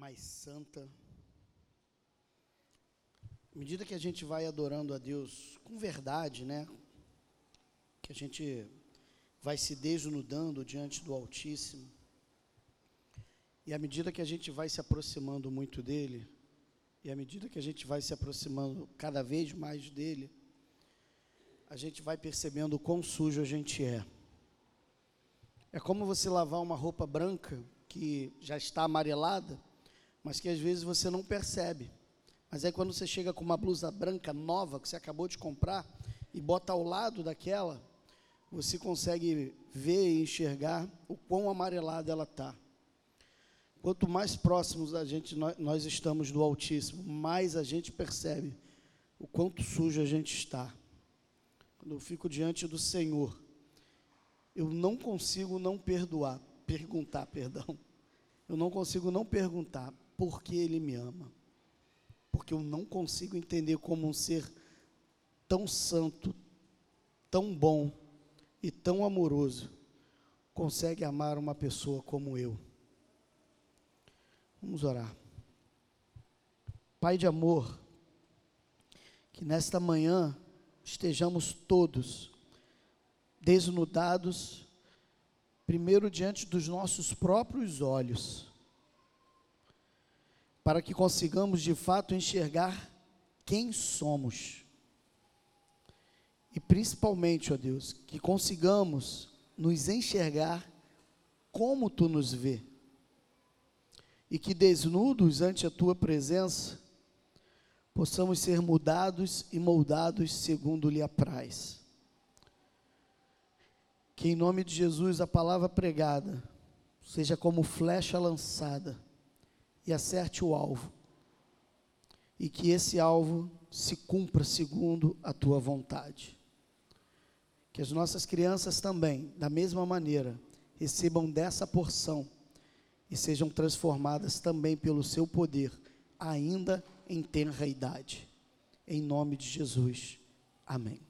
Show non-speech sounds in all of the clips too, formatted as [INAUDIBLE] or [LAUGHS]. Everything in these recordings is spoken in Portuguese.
mais santa. À medida que a gente vai adorando a Deus com verdade, né? Que a gente vai se desnudando diante do Altíssimo. E à medida que a gente vai se aproximando muito dele, e à medida que a gente vai se aproximando cada vez mais dele, a gente vai percebendo o quão sujo a gente é. É como você lavar uma roupa branca que já está amarelada, mas que às vezes você não percebe. Mas aí quando você chega com uma blusa branca nova que você acabou de comprar e bota ao lado daquela, você consegue ver e enxergar o quão amarelada ela está. Quanto mais próximos a gente nós, estamos do Altíssimo, mais a gente percebe o quanto sujo a gente está. Quando eu fico diante do Senhor, eu não consigo não perdoar, perguntar, perdão. Eu não consigo não perguntar por que Ele me ama. Porque eu não consigo entender como um ser tão santo, tão bom e tão amoroso consegue amar uma pessoa como eu. Vamos orar. Pai de amor, que nesta manhã estejamos todos desnudados, primeiro diante dos nossos próprios olhos, para que consigamos de fato enxergar quem somos. E principalmente, ó Deus, que consigamos nos enxergar como tu nos vê. E que desnudos ante a tua presença, possamos ser mudados e moldados segundo lhe apraz. Que em nome de Jesus a palavra pregada seja como flecha lançada acerte o alvo. E que esse alvo se cumpra segundo a tua vontade. Que as nossas crianças também, da mesma maneira, recebam dessa porção e sejam transformadas também pelo seu poder, ainda em tenra idade. Em nome de Jesus. Amém.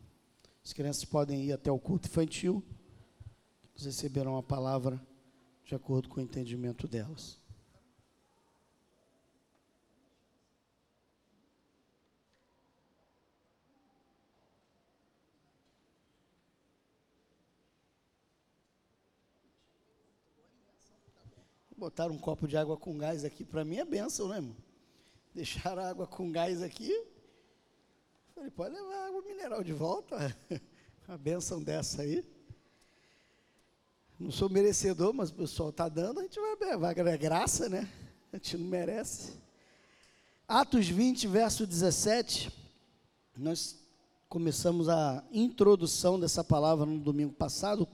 As crianças podem ir até o culto infantil. Eles receberão a palavra de acordo com o entendimento delas. Botaram um copo de água com gás aqui, para mim é benção, né, irmão? Deixaram a água com gás aqui. Falei, pode levar água mineral de volta. [LAUGHS] Uma benção dessa aí. Não sou merecedor, mas o pessoal está dando, a gente vai. Vai é graça, né? A gente não merece. Atos 20, verso 17. Nós começamos a introdução dessa palavra no domingo passado,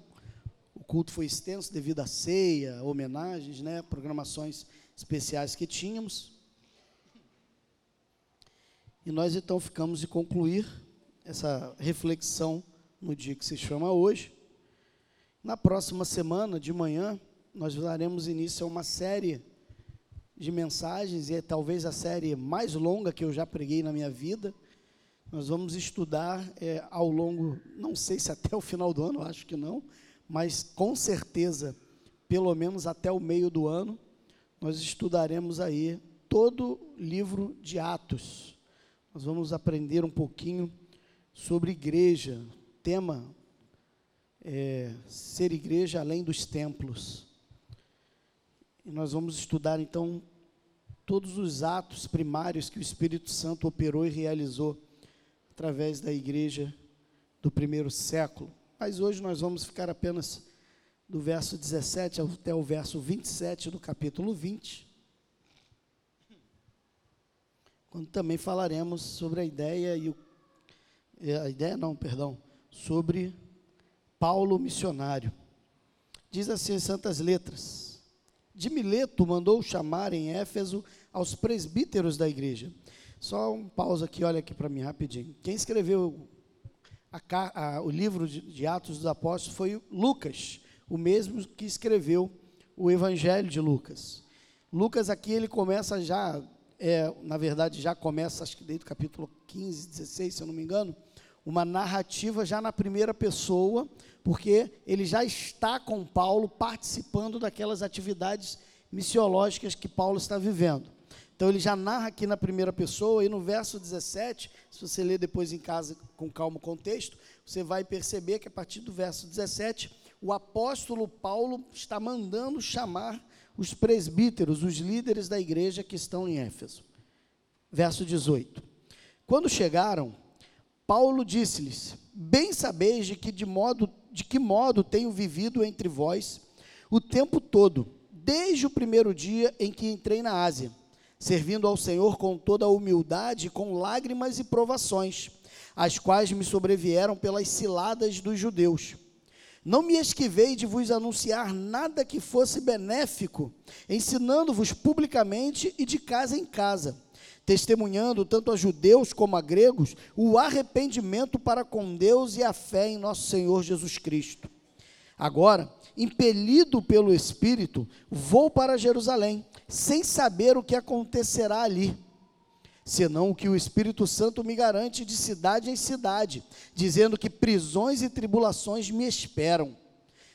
culto foi extenso devido à ceia, homenagens, né, programações especiais que tínhamos. E nós então ficamos de concluir essa reflexão no dia que se chama hoje. Na próxima semana, de manhã, nós daremos início a uma série de mensagens, e é talvez a série mais longa que eu já preguei na minha vida. Nós vamos estudar é, ao longo, não sei se até o final do ano, acho que não, mas com certeza, pelo menos até o meio do ano, nós estudaremos aí todo o livro de Atos. Nós vamos aprender um pouquinho sobre igreja, tema é, ser igreja além dos templos. E nós vamos estudar então todos os atos primários que o Espírito Santo operou e realizou através da igreja do primeiro século. Mas hoje nós vamos ficar apenas do verso 17 até o verso 27 do capítulo 20. Quando também falaremos sobre a ideia e o é, a ideia não, perdão, sobre Paulo missionário. Diz assim em santas letras: De Mileto mandou chamar em Éfeso aos presbíteros da igreja. Só um pausa aqui, olha aqui para mim rapidinho. Quem escreveu a, a, o livro de, de Atos dos Apóstolos foi Lucas, o mesmo que escreveu o Evangelho de Lucas. Lucas aqui ele começa já, é, na verdade já começa, acho que desde o capítulo 15, 16, se eu não me engano, uma narrativa já na primeira pessoa, porque ele já está com Paulo participando daquelas atividades missiológicas que Paulo está vivendo. Então ele já narra aqui na primeira pessoa, e no verso 17, se você ler depois em casa com calma o contexto, você vai perceber que a partir do verso 17, o apóstolo Paulo está mandando chamar os presbíteros, os líderes da igreja que estão em Éfeso. Verso 18. Quando chegaram, Paulo disse-lhes: Bem sabeis de que de modo de que modo tenho vivido entre vós o tempo todo, desde o primeiro dia em que entrei na Ásia servindo ao Senhor com toda a humildade, com lágrimas e provações, as quais me sobrevieram pelas ciladas dos judeus. Não me esquivei de vos anunciar nada que fosse benéfico, ensinando-vos publicamente e de casa em casa, testemunhando tanto a judeus como a gregos o arrependimento para com Deus e a fé em nosso Senhor Jesus Cristo. Agora, impelido pelo Espírito, vou para Jerusalém sem saber o que acontecerá ali, senão o que o Espírito Santo me garante de cidade em cidade, dizendo que prisões e tribulações me esperam.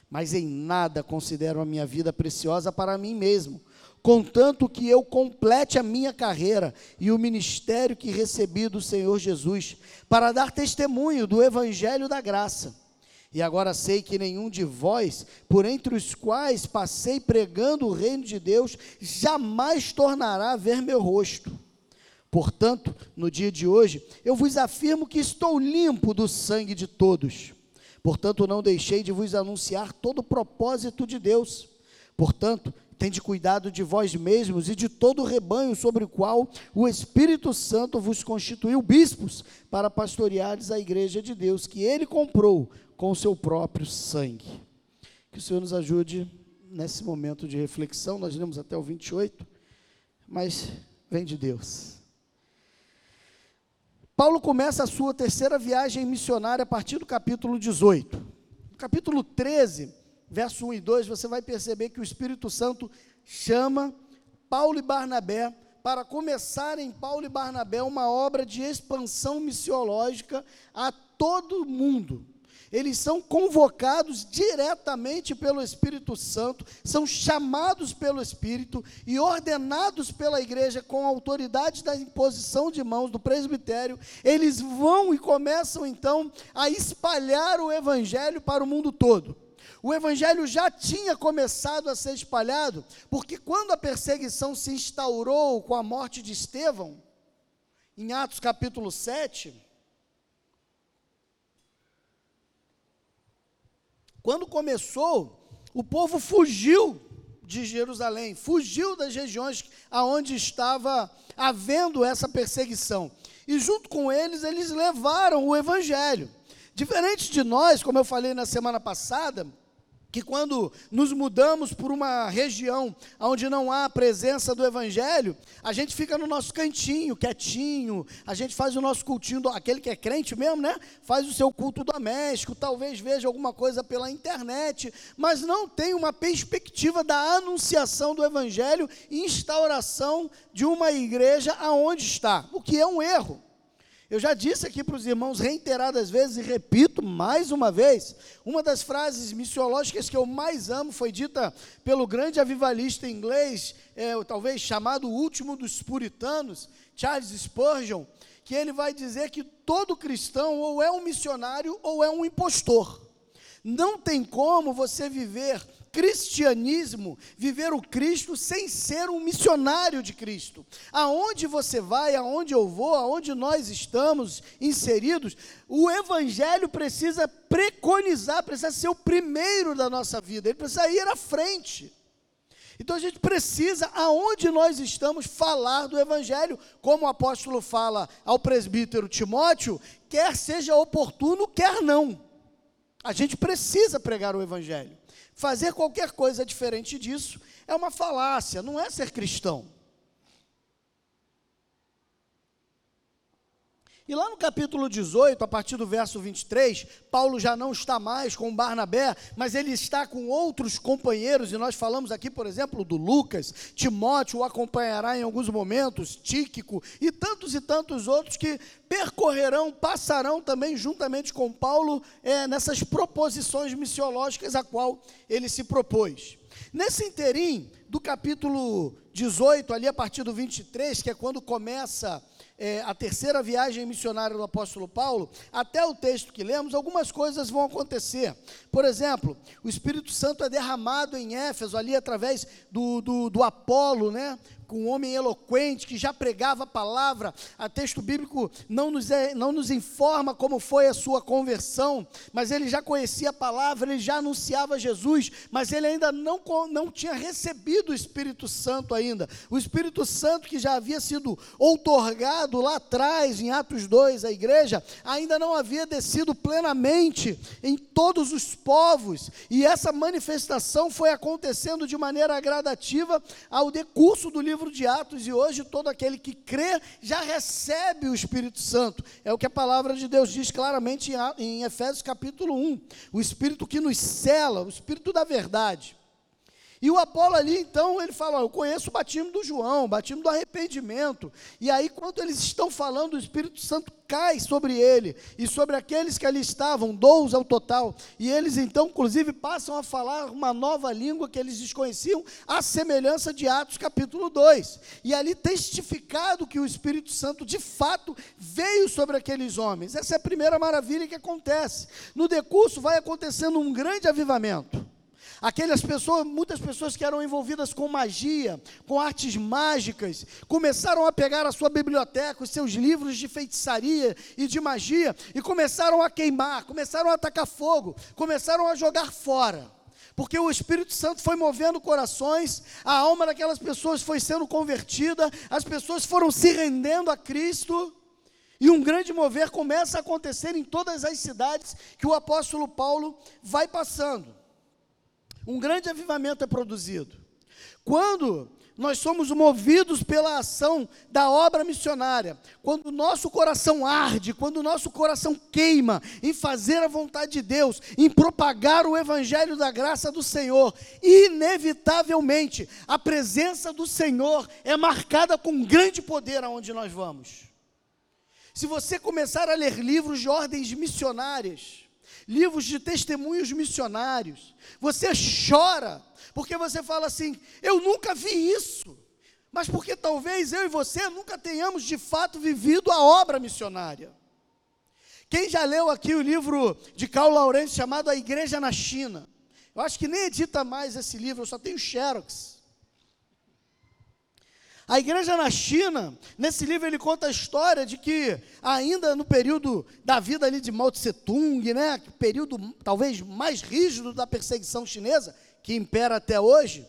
Mas em nada considero a minha vida preciosa para mim mesmo, contanto que eu complete a minha carreira e o ministério que recebi do Senhor Jesus, para dar testemunho do Evangelho da graça e agora sei que nenhum de vós, por entre os quais passei pregando o reino de Deus, jamais tornará a ver meu rosto. Portanto, no dia de hoje, eu vos afirmo que estou limpo do sangue de todos. Portanto, não deixei de vos anunciar todo o propósito de Deus. Portanto, tende cuidado de vós mesmos e de todo o rebanho sobre o qual o Espírito Santo vos constituiu bispos para pastoreares a igreja de Deus, que ele comprou com o seu próprio sangue. Que o Senhor nos ajude nesse momento de reflexão. Nós lemos até o 28, mas vem de Deus. Paulo começa a sua terceira viagem missionária a partir do capítulo 18. No capítulo 13, verso 1 e 2, você vai perceber que o Espírito Santo chama Paulo e Barnabé para começarem Paulo e Barnabé uma obra de expansão missiológica a todo mundo eles são convocados diretamente pelo Espírito Santo, são chamados pelo Espírito e ordenados pela igreja com autoridade da imposição de mãos do presbitério. Eles vão e começam então a espalhar o evangelho para o mundo todo. O evangelho já tinha começado a ser espalhado, porque quando a perseguição se instaurou com a morte de Estevão, em Atos capítulo 7, Quando começou, o povo fugiu de Jerusalém, fugiu das regiões aonde estava havendo essa perseguição. E junto com eles, eles levaram o evangelho. Diferente de nós, como eu falei na semana passada, que quando nos mudamos por uma região onde não há a presença do Evangelho, a gente fica no nosso cantinho, quietinho, a gente faz o nosso cultinho, aquele que é crente mesmo, né? Faz o seu culto doméstico, talvez veja alguma coisa pela internet, mas não tem uma perspectiva da anunciação do Evangelho e instauração de uma igreja aonde está, o que é um erro. Eu já disse aqui para os irmãos reiteradas vezes e repito mais uma vez, uma das frases missiológicas que eu mais amo foi dita pelo grande avivalista inglês, é, talvez chamado o último dos puritanos, Charles Spurgeon, que ele vai dizer que todo cristão ou é um missionário ou é um impostor. Não tem como você viver cristianismo, viver o Cristo sem ser um missionário de Cristo. Aonde você vai, aonde eu vou, aonde nós estamos inseridos, o evangelho precisa preconizar, precisa ser o primeiro da nossa vida, ele precisa ir à frente. Então a gente precisa, aonde nós estamos, falar do Evangelho, como o apóstolo fala ao presbítero Timóteo, quer seja oportuno, quer não. A gente precisa pregar o Evangelho. Fazer qualquer coisa diferente disso é uma falácia, não é ser cristão. E lá no capítulo 18, a partir do verso 23, Paulo já não está mais com Barnabé, mas ele está com outros companheiros, e nós falamos aqui, por exemplo, do Lucas, Timóteo o acompanhará em alguns momentos, Tíquico e tantos e tantos outros que percorrerão, passarão também juntamente com Paulo é, nessas proposições missiológicas a qual ele se propôs. Nesse interim, do capítulo 18, ali a partir do 23, que é quando começa é, a terceira viagem missionária do apóstolo Paulo, até o texto que lemos, algumas coisas vão acontecer. Por exemplo, o Espírito Santo é derramado em Éfeso, ali através do, do, do Apolo, né? com um homem eloquente que já pregava a palavra. A texto bíblico não nos, é, não nos informa como foi a sua conversão, mas ele já conhecia a palavra, ele já anunciava Jesus, mas ele ainda não, não tinha recebido o Espírito Santo ainda. O Espírito Santo que já havia sido outorgado lá atrás, em Atos 2, a igreja, ainda não havia descido plenamente em todos os povos, e essa manifestação foi acontecendo de maneira gradativa ao decurso do livro de Atos e hoje todo aquele que crê já recebe o Espírito Santo. É o que a palavra de Deus diz claramente em Efésios capítulo 1. O Espírito que nos cela, o Espírito da verdade. E o Apolo ali, então, ele fala: Eu conheço o batismo do João, o batismo do arrependimento. E aí, quando eles estão falando, o Espírito Santo cai sobre ele e sobre aqueles que ali estavam, dois ao total. E eles, então, inclusive, passam a falar uma nova língua que eles desconheciam, à semelhança de Atos capítulo 2. E ali testificado que o Espírito Santo, de fato, veio sobre aqueles homens. Essa é a primeira maravilha que acontece. No decurso, vai acontecendo um grande avivamento. Aquelas pessoas, muitas pessoas que eram envolvidas com magia, com artes mágicas, começaram a pegar a sua biblioteca, os seus livros de feitiçaria e de magia, e começaram a queimar, começaram a atacar fogo, começaram a jogar fora. Porque o Espírito Santo foi movendo corações, a alma daquelas pessoas foi sendo convertida, as pessoas foram se rendendo a Cristo, e um grande mover começa a acontecer em todas as cidades que o apóstolo Paulo vai passando um grande avivamento é produzido. Quando nós somos movidos pela ação da obra missionária, quando o nosso coração arde, quando o nosso coração queima em fazer a vontade de Deus, em propagar o evangelho da graça do Senhor, inevitavelmente a presença do Senhor é marcada com grande poder aonde nós vamos. Se você começar a ler livros de ordens missionárias, livros de testemunhos missionários. Você chora, porque você fala assim: eu nunca vi isso. Mas porque talvez eu e você nunca tenhamos de fato vivido a obra missionária. Quem já leu aqui o livro de Carl Laurence chamado A Igreja na China? Eu acho que nem edita mais esse livro, eu só tenho Xerox. A igreja na China, nesse livro ele conta a história de que ainda no período da vida ali de Mao Tse Tung, né, período talvez mais rígido da perseguição chinesa, que impera até hoje,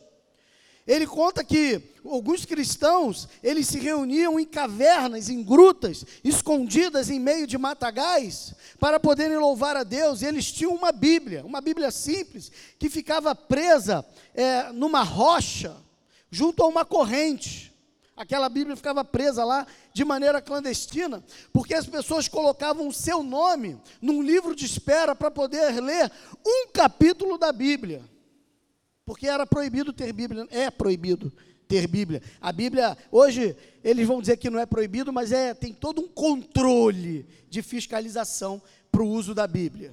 ele conta que alguns cristãos, eles se reuniam em cavernas, em grutas, escondidas em meio de matagais, para poderem louvar a Deus. E eles tinham uma Bíblia, uma Bíblia simples, que ficava presa é, numa rocha, junto a uma corrente. Aquela Bíblia ficava presa lá de maneira clandestina, porque as pessoas colocavam o seu nome num livro de espera para poder ler um capítulo da Bíblia. Porque era proibido ter Bíblia, é proibido ter Bíblia. A Bíblia, hoje, eles vão dizer que não é proibido, mas é, tem todo um controle de fiscalização para o uso da Bíblia.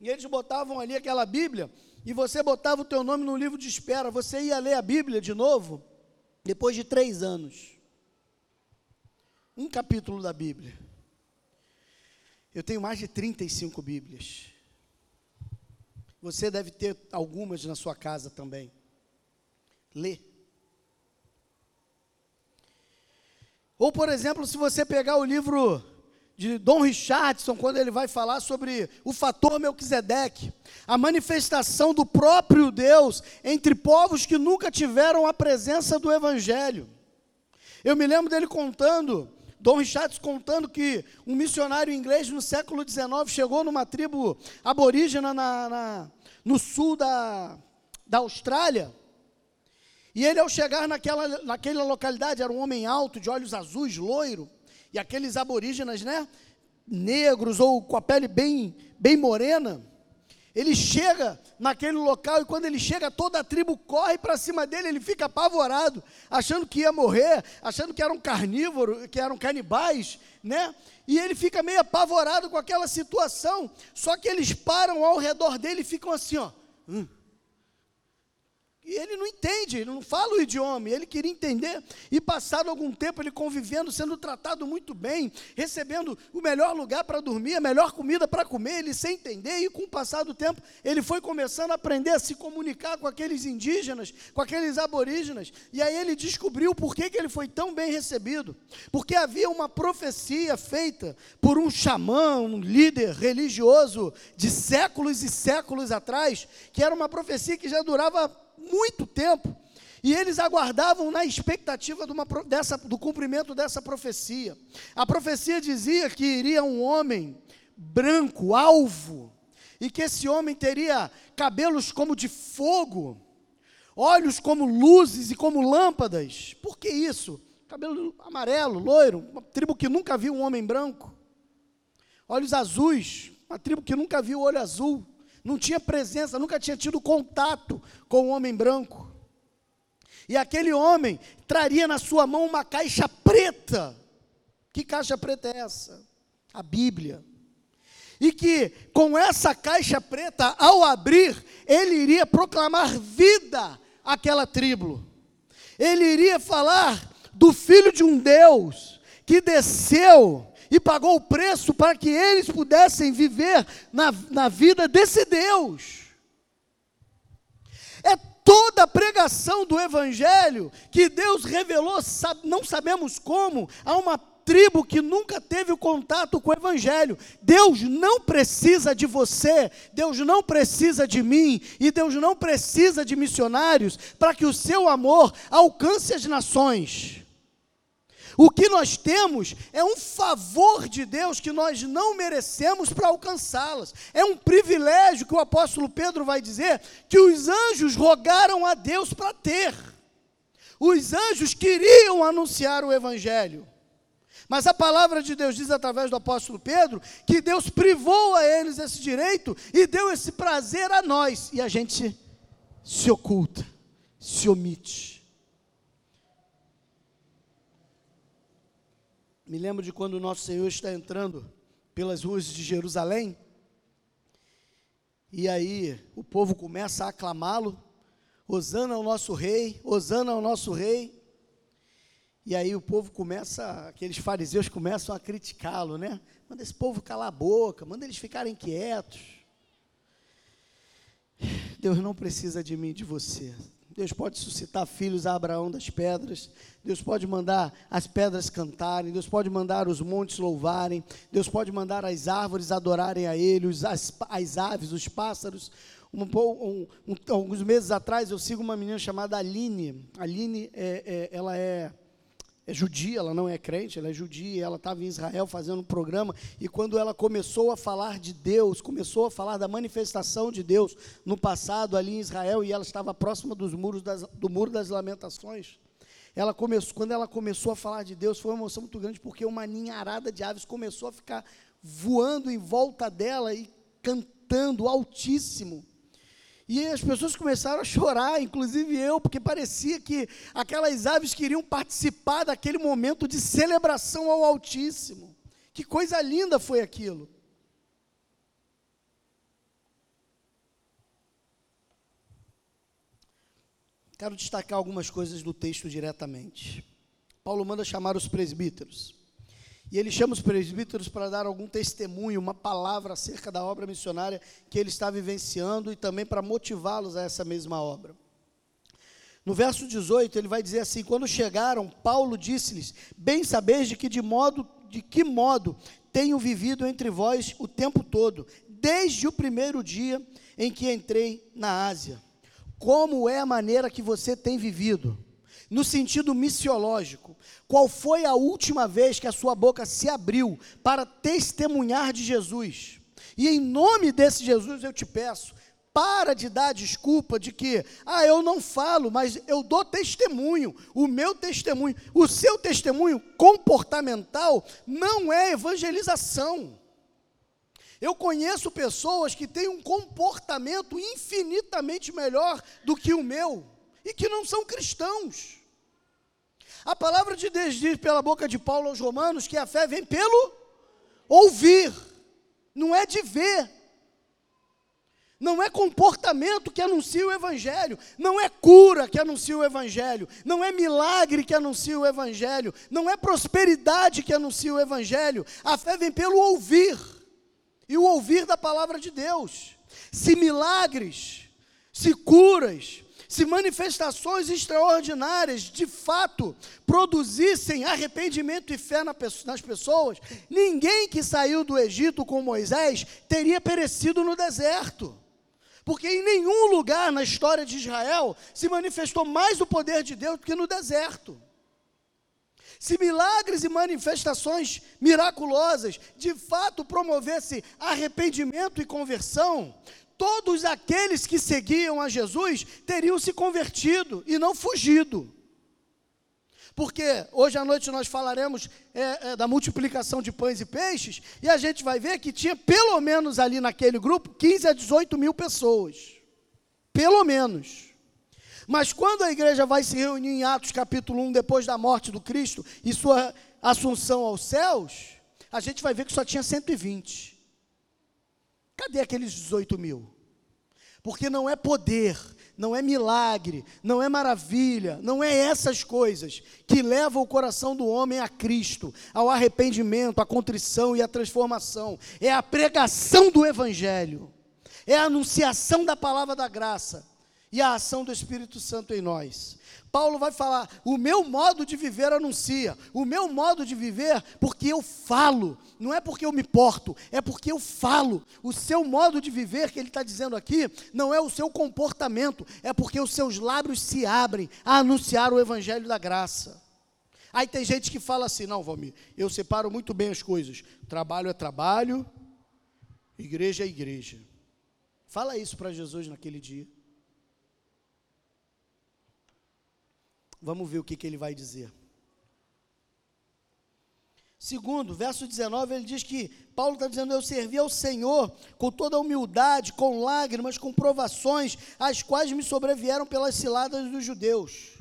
E eles botavam ali aquela Bíblia e você botava o teu nome no livro de espera, você ia ler a Bíblia de novo, depois de três anos. Um capítulo da Bíblia. Eu tenho mais de 35 Bíblias. Você deve ter algumas na sua casa também. Lê. Ou, por exemplo, se você pegar o livro de Dom Richardson, quando ele vai falar sobre o fator Melquisedeque, a manifestação do próprio Deus entre povos que nunca tiveram a presença do Evangelho. Eu me lembro dele contando, Dom Richardson contando que um missionário inglês no século XIX chegou numa tribo aborígena na, na, no sul da, da Austrália, e ele, ao chegar naquela, naquela localidade, era um homem alto, de olhos azuis, loiro, e aqueles aborígenas, né, negros ou com a pele bem, bem morena, ele chega naquele local e quando ele chega, toda a tribo corre para cima dele, ele fica apavorado, achando que ia morrer, achando que eram carnívoros, que eram canibais, né? E ele fica meio apavorado com aquela situação. Só que eles param ao redor dele e ficam assim, ó. Hum, ele não entende, ele não fala o idioma, ele queria entender. E passado algum tempo ele convivendo, sendo tratado muito bem, recebendo o melhor lugar para dormir, a melhor comida para comer, ele sem entender. E com o passar do tempo, ele foi começando a aprender a se comunicar com aqueles indígenas, com aqueles aborígenas. E aí ele descobriu por que, que ele foi tão bem recebido. Porque havia uma profecia feita por um xamã, um líder religioso de séculos e séculos atrás, que era uma profecia que já durava muito tempo. E eles aguardavam na expectativa uma, dessa, do cumprimento dessa profecia. A profecia dizia que iria um homem branco, alvo, e que esse homem teria cabelos como de fogo, olhos como luzes e como lâmpadas. Por que isso? Cabelo amarelo, loiro, uma tribo que nunca viu um homem branco. Olhos azuis, uma tribo que nunca viu olho azul não tinha presença, nunca tinha tido contato com o homem branco. E aquele homem traria na sua mão uma caixa preta. Que caixa preta é essa? A Bíblia. E que com essa caixa preta, ao abrir, ele iria proclamar vida àquela tribo. Ele iria falar do filho de um Deus que desceu e pagou o preço para que eles pudessem viver na, na vida desse Deus. É toda a pregação do Evangelho que Deus revelou, não sabemos como, a uma tribo que nunca teve o contato com o Evangelho. Deus não precisa de você, Deus não precisa de mim, e Deus não precisa de missionários para que o seu amor alcance as nações. O que nós temos é um favor de Deus que nós não merecemos para alcançá-las. É um privilégio que o apóstolo Pedro vai dizer que os anjos rogaram a Deus para ter. Os anjos queriam anunciar o evangelho. Mas a palavra de Deus diz através do apóstolo Pedro que Deus privou a eles esse direito e deu esse prazer a nós. E a gente se oculta, se omite. Me lembro de quando o nosso Senhor está entrando pelas ruas de Jerusalém, e aí o povo começa a aclamá-lo, Osana ao nosso rei, Osana ao nosso rei. E aí o povo começa, aqueles fariseus começam a criticá-lo, né? Manda esse povo calar a boca, manda eles ficarem quietos. Deus não precisa de mim, de você. Deus pode suscitar filhos a Abraão das pedras, Deus pode mandar as pedras cantarem, Deus pode mandar os montes louvarem, Deus pode mandar as árvores adorarem a Ele, as, as aves, os pássaros. Um, um, um, alguns meses atrás eu sigo uma menina chamada Aline. Aline, é, é, ela é é judia, ela não é crente, ela é judia, ela estava em Israel fazendo um programa, e quando ela começou a falar de Deus, começou a falar da manifestação de Deus no passado ali em Israel, e ela estava próxima dos muros das, do Muro das Lamentações, ela começou, quando ela começou a falar de Deus, foi uma emoção muito grande, porque uma ninharada de aves começou a ficar voando em volta dela e cantando altíssimo. E as pessoas começaram a chorar, inclusive eu, porque parecia que aquelas aves queriam participar daquele momento de celebração ao Altíssimo. Que coisa linda foi aquilo. Quero destacar algumas coisas do texto diretamente. Paulo manda chamar os presbíteros. E ele chama os presbíteros para dar algum testemunho, uma palavra acerca da obra missionária que ele está vivenciando e também para motivá-los a essa mesma obra. No verso 18, ele vai dizer assim: Quando chegaram, Paulo disse-lhes: Bem sabeis de que de modo de que modo tenho vivido entre vós o tempo todo, desde o primeiro dia em que entrei na Ásia. Como é a maneira que você tem vivido? No sentido missiológico, qual foi a última vez que a sua boca se abriu para testemunhar de Jesus? E em nome desse Jesus eu te peço, para de dar desculpa de que, ah, eu não falo, mas eu dou testemunho, o meu testemunho, o seu testemunho comportamental não é evangelização. Eu conheço pessoas que têm um comportamento infinitamente melhor do que o meu e que não são cristãos. A palavra de Deus diz pela boca de Paulo aos Romanos que a fé vem pelo ouvir, não é de ver. Não é comportamento que anuncia o Evangelho, não é cura que anuncia o Evangelho, não é milagre que anuncia o Evangelho, não é prosperidade que anuncia o Evangelho. A fé vem pelo ouvir, e o ouvir da palavra de Deus. Se milagres, se curas, se manifestações extraordinárias de fato produzissem arrependimento e fé nas pessoas, ninguém que saiu do Egito com Moisés teria perecido no deserto. Porque em nenhum lugar na história de Israel se manifestou mais o poder de Deus do que no deserto. Se milagres e manifestações miraculosas de fato promovessem arrependimento e conversão, todos aqueles que seguiam a Jesus teriam se convertido e não fugido. Porque hoje à noite nós falaremos é, é, da multiplicação de pães e peixes, e a gente vai ver que tinha pelo menos ali naquele grupo 15 a 18 mil pessoas. Pelo menos. Mas quando a igreja vai se reunir em Atos capítulo 1, depois da morte do Cristo e sua assunção aos céus, a gente vai ver que só tinha 120. Cadê aqueles 18 mil? Porque não é poder, não é milagre, não é maravilha, não é essas coisas que levam o coração do homem a Cristo, ao arrependimento, à contrição e à transformação. É a pregação do Evangelho, é a anunciação da palavra da graça e a ação do Espírito Santo em nós. Paulo vai falar: o meu modo de viver anuncia, o meu modo de viver, porque eu falo, não é porque eu me porto, é porque eu falo. O seu modo de viver, que ele está dizendo aqui, não é o seu comportamento, é porque os seus lábios se abrem a anunciar o Evangelho da graça. Aí tem gente que fala assim: não, Valmir, eu separo muito bem as coisas. Trabalho é trabalho, igreja é igreja. Fala isso para Jesus naquele dia. Vamos ver o que, que ele vai dizer. Segundo, verso 19, ele diz que Paulo está dizendo: Eu servi ao Senhor com toda a humildade, com lágrimas, com provações, as quais me sobrevieram pelas ciladas dos judeus.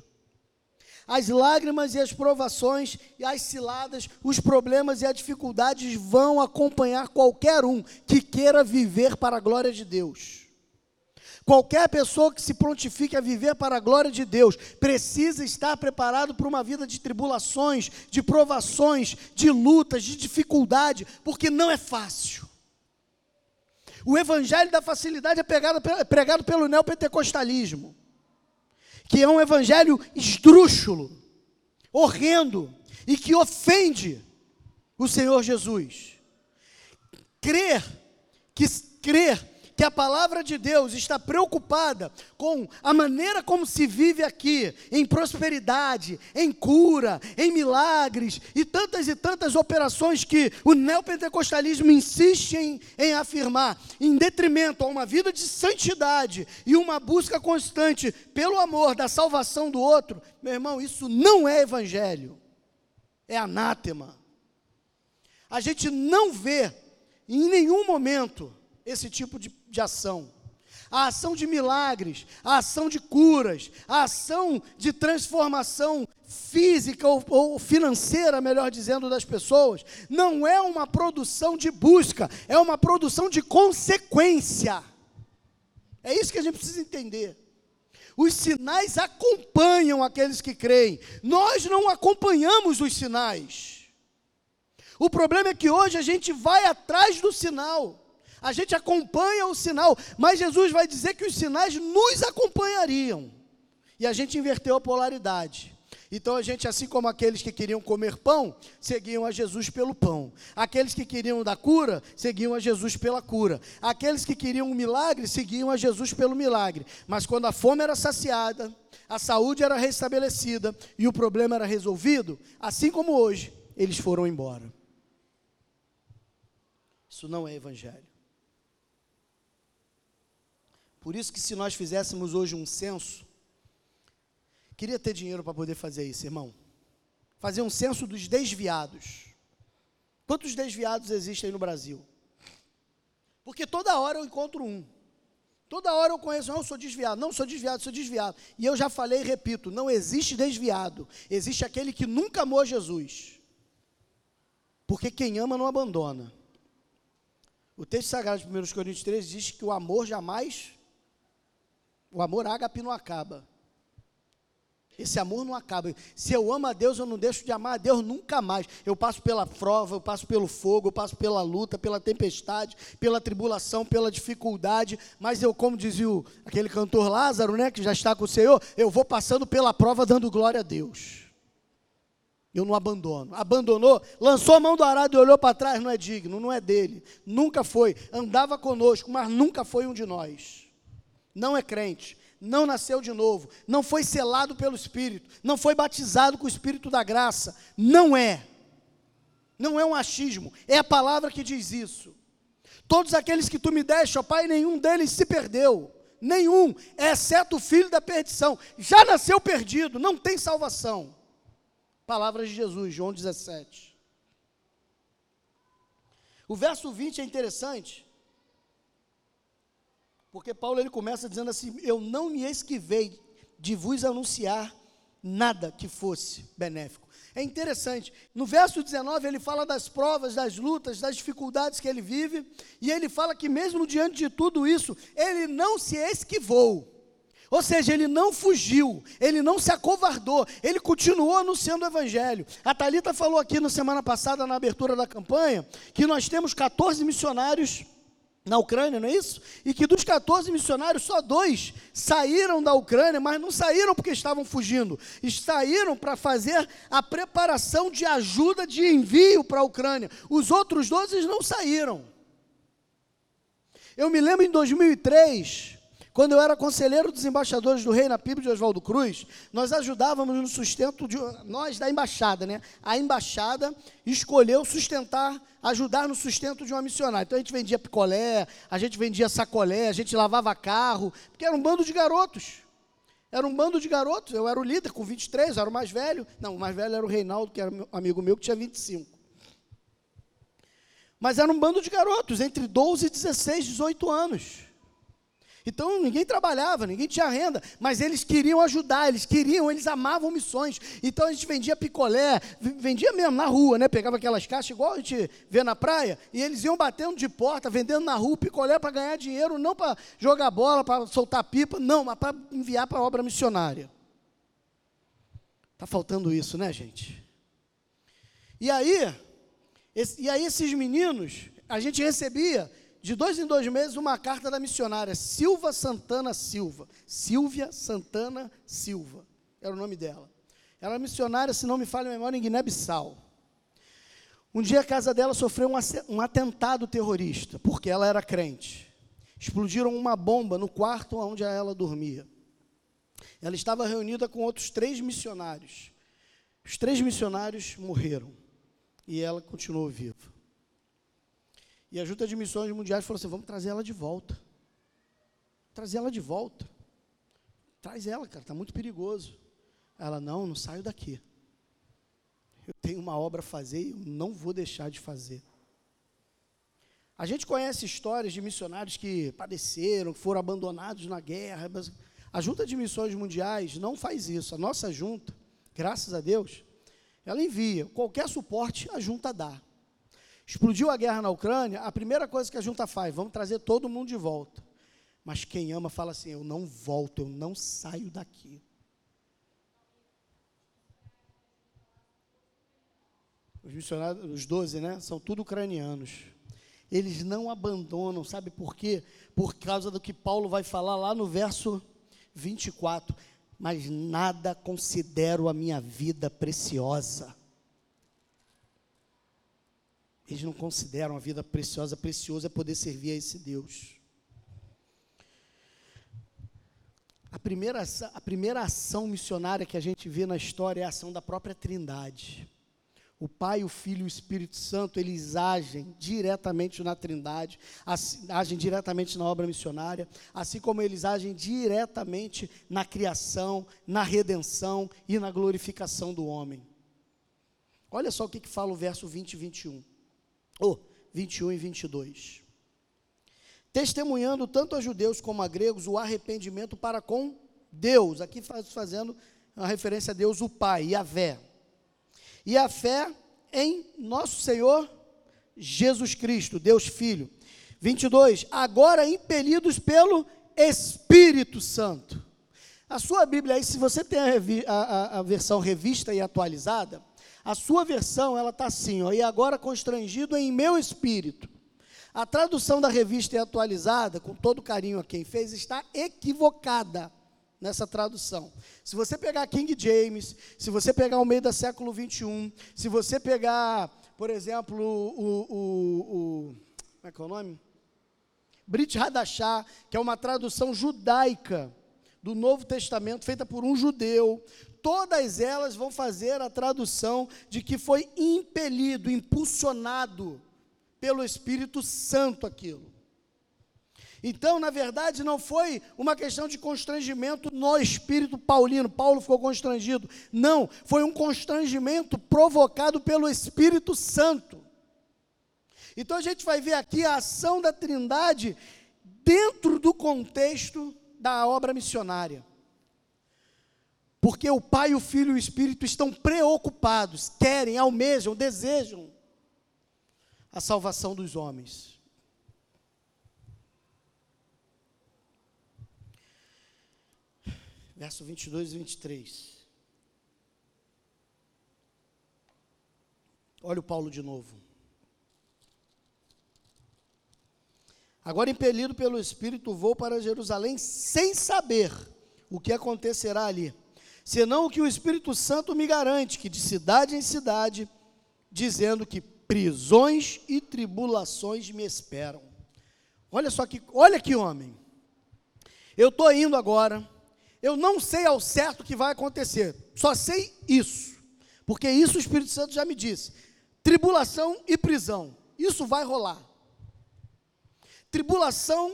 As lágrimas e as provações e as ciladas, os problemas e as dificuldades vão acompanhar qualquer um que queira viver para a glória de Deus. Qualquer pessoa que se prontifique a viver para a glória de Deus precisa estar preparado para uma vida de tribulações, de provações, de lutas, de dificuldade, porque não é fácil. O evangelho da facilidade é pregado, pelo neopentecostalismo, que é um evangelho esdrúxulo, horrendo e que ofende o Senhor Jesus. Crer que crer que a palavra de Deus está preocupada com a maneira como se vive aqui, em prosperidade, em cura, em milagres e tantas e tantas operações que o neopentecostalismo insiste em, em afirmar, em detrimento a uma vida de santidade e uma busca constante pelo amor da salvação do outro, meu irmão, isso não é evangelho, é anátema. A gente não vê em nenhum momento esse tipo de, de ação. A ação de milagres, a ação de curas, a ação de transformação física ou, ou, financeira, melhor dizendo, das pessoas, não é uma produção de busca, é uma produção de consequência. É isso que a gente precisa entender. Os sinais acompanham aqueles que creem, nós não acompanhamos os sinais. O problema é que hoje a gente vai atrás do sinal. A gente acompanha o sinal, mas Jesus vai dizer que os sinais nos acompanhariam. E a gente inverteu a polaridade. Então a gente, assim como aqueles que queriam comer pão, seguiam a Jesus pelo pão. Aqueles que queriam da cura, seguiam a Jesus pela cura. Aqueles que queriam um milagre, seguiam a Jesus pelo milagre. Mas quando a fome era saciada, a saúde era restabelecida e o problema era resolvido, assim como hoje, eles foram embora. Isso não é evangelho. Por isso que se nós fizéssemos hoje um censo, queria ter dinheiro para poder fazer isso, irmão. Fazer um censo dos desviados. Quantos desviados existem no Brasil? Porque toda hora eu encontro um. Toda hora eu conheço, não, eu sou desviado, não sou desviado, sou desviado. E eu já falei e repito: não existe desviado, existe aquele que nunca amou Jesus. Porque quem ama não abandona. O texto sagrado de 1 Coríntios 13 diz que o amor jamais, o amor ágape não acaba. Esse amor não acaba. Se eu amo a Deus, eu não deixo de amar a Deus nunca mais. Eu passo pela prova, eu passo pelo fogo, eu passo pela luta, pela tempestade, pela tribulação, pela dificuldade. Mas eu, como dizia o, aquele cantor Lázaro, né, que já está com o Senhor, eu vou passando pela prova dando glória a Deus. Eu não abandono. Abandonou, lançou a mão do arado e olhou para trás, não é digno, não é dele. Nunca foi. Andava conosco, mas nunca foi um de nós. Não é crente não nasceu de novo, não foi selado pelo Espírito, não foi batizado com o Espírito da graça. Não é. Não é um achismo, é a palavra que diz isso. Todos aqueles que tu me deste, ó Pai, nenhum deles se perdeu. Nenhum, exceto o filho da perdição. Já nasceu perdido, não tem salvação. Palavras de Jesus, João 17. O verso 20 é interessante, porque Paulo ele começa dizendo assim: Eu não me esquivei de vos anunciar nada que fosse benéfico. É interessante, no verso 19 ele fala das provas, das lutas, das dificuldades que ele vive, e ele fala que mesmo diante de tudo isso, ele não se esquivou. Ou seja, ele não fugiu, ele não se acovardou, ele continuou anunciando o evangelho. A Talita falou aqui na semana passada na abertura da campanha que nós temos 14 missionários na Ucrânia, não é isso? E que dos 14 missionários, só dois saíram da Ucrânia, mas não saíram porque estavam fugindo, saíram para fazer a preparação de ajuda de envio para a Ucrânia. Os outros 12 não saíram. Eu me lembro em 2003, quando eu era conselheiro dos embaixadores do rei na PIB de Oswaldo Cruz, nós ajudávamos no sustento de nós da embaixada, né? A embaixada escolheu sustentar, ajudar no sustento de uma missionária. Então a gente vendia picolé, a gente vendia sacolé, a gente lavava carro, porque era um bando de garotos. Era um bando de garotos, eu era o líder com 23, eu era o mais velho. Não, o mais velho era o Reinaldo, que era um amigo meu, que tinha 25. Mas era um bando de garotos, entre 12 e 16, 18 anos. Então ninguém trabalhava, ninguém tinha renda, mas eles queriam ajudar, eles queriam, eles amavam missões. Então a gente vendia picolé, vendia mesmo na rua, né? Pegava aquelas caixas igual a gente vê na praia, e eles iam batendo de porta, vendendo na rua picolé para ganhar dinheiro, não para jogar bola, para soltar pipa, não, mas para enviar para a obra missionária. Está faltando isso, né, gente? E aí, esse, e aí esses meninos, a gente recebia de dois em dois meses, uma carta da missionária Silva Santana Silva. Silvia Santana Silva, era o nome dela. Ela é missionária, se não me falha a memória, em Guiné-Bissau. Um dia a casa dela sofreu um atentado terrorista, porque ela era crente. Explodiram uma bomba no quarto onde ela dormia. Ela estava reunida com outros três missionários. Os três missionários morreram e ela continuou viva. E a Junta de Missões Mundiais falou assim: vamos trazer ela de volta. Trazer ela de volta. Traz ela, cara, está muito perigoso. Ela, não, não saio daqui. Eu tenho uma obra a fazer e eu não vou deixar de fazer. A gente conhece histórias de missionários que padeceram, que foram abandonados na guerra. A Junta de Missões Mundiais não faz isso. A nossa junta, graças a Deus, ela envia. Qualquer suporte, a junta dá. Explodiu a guerra na Ucrânia, a primeira coisa que a junta faz, vamos trazer todo mundo de volta. Mas quem ama fala assim: eu não volto, eu não saio daqui. Os missionários, os 12, né? São tudo ucranianos. Eles não abandonam, sabe por quê? Por causa do que Paulo vai falar lá no verso 24. Mas nada considero a minha vida preciosa eles não consideram a vida preciosa, precioso é poder servir a esse Deus. A primeira, a primeira ação missionária que a gente vê na história é a ação da própria Trindade. O Pai, o Filho e o Espírito Santo, eles agem diretamente na Trindade, agem diretamente na obra missionária, assim como eles agem diretamente na criação, na redenção e na glorificação do homem. Olha só o que, que fala o verso 20 e 21. Oh, 21 e 22. testemunhando tanto a judeus como a gregos o arrependimento para com Deus. Aqui faz, fazendo uma referência a Deus, o Pai, e a fé. E a fé em nosso Senhor Jesus Cristo, Deus Filho. 22. Agora impelidos pelo Espírito Santo. A sua Bíblia aí, se você tem a, a, a versão revista e atualizada, a sua versão ela está assim, ó, e agora constrangido em meu espírito. A tradução da revista e atualizada, com todo carinho a quem fez, está equivocada nessa tradução. Se você pegar King James, se você pegar o meio do século 21, se você pegar, por exemplo, o, o, o como é que é o nome? Brit Hadashah, que é uma tradução judaica do Novo Testamento, feita por um judeu, todas elas vão fazer a tradução de que foi impelido, impulsionado pelo Espírito Santo aquilo. Então, na verdade, não foi uma questão de constrangimento no espírito paulino. Paulo ficou constrangido. Não, foi um constrangimento provocado pelo Espírito Santo. Então a gente vai ver aqui a ação da Trindade dentro do contexto da obra missionária. Porque o Pai, o Filho e o Espírito estão preocupados, querem, almejam, desejam a salvação dos homens. Verso 22 e 23. Olha o Paulo de novo. Agora, impelido pelo Espírito, vou para Jerusalém sem saber o que acontecerá ali, senão o que o Espírito Santo me garante, que de cidade em cidade, dizendo que prisões e tribulações me esperam. Olha só que, olha que homem. Eu estou indo agora, eu não sei ao certo o que vai acontecer, só sei isso, porque isso o Espírito Santo já me disse: tribulação e prisão, isso vai rolar. Tribulação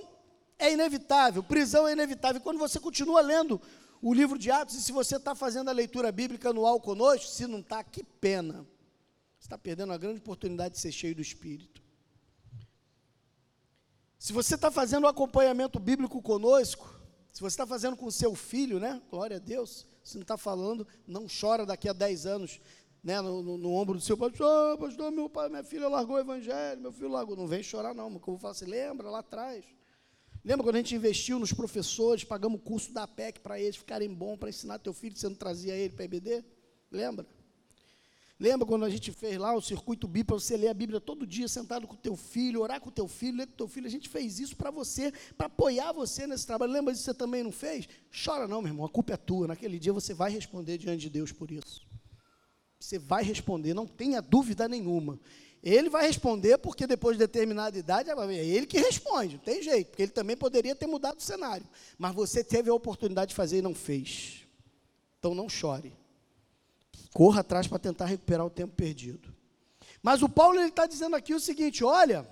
é inevitável, prisão é inevitável. Quando você continua lendo o livro de Atos, e se você está fazendo a leitura bíblica anual conosco, se não está, que pena. Você está perdendo a grande oportunidade de ser cheio do Espírito. Se você está fazendo o acompanhamento bíblico conosco, se você está fazendo com o seu filho, né? Glória a Deus. Se não está falando, não chora daqui a 10 anos né, no, no, no, ombro do seu pastor, oh, pastor, meu pai, minha filha largou o evangelho, meu filho largou. Não vem chorar, não, como eu falo assim, lembra lá atrás. Lembra quando a gente investiu nos professores, pagamos o curso da PEC para eles ficarem bons para ensinar teu filho, você não trazia ele para EBD? Lembra? Lembra quando a gente fez lá o circuito B para você ler a Bíblia todo dia, sentado com o teu filho, orar com o teu filho, ler com o teu filho? A gente fez isso para você, para apoiar você nesse trabalho. Lembra disso que você também não fez? Chora não, meu irmão, a culpa é tua. Naquele dia você vai responder diante de Deus por isso. Você vai responder, não tenha dúvida nenhuma. Ele vai responder porque depois de determinada idade é ele que responde, não tem jeito, porque ele também poderia ter mudado o cenário. Mas você teve a oportunidade de fazer e não fez. Então não chore. Corra atrás para tentar recuperar o tempo perdido. Mas o Paulo está dizendo aqui o seguinte: olha,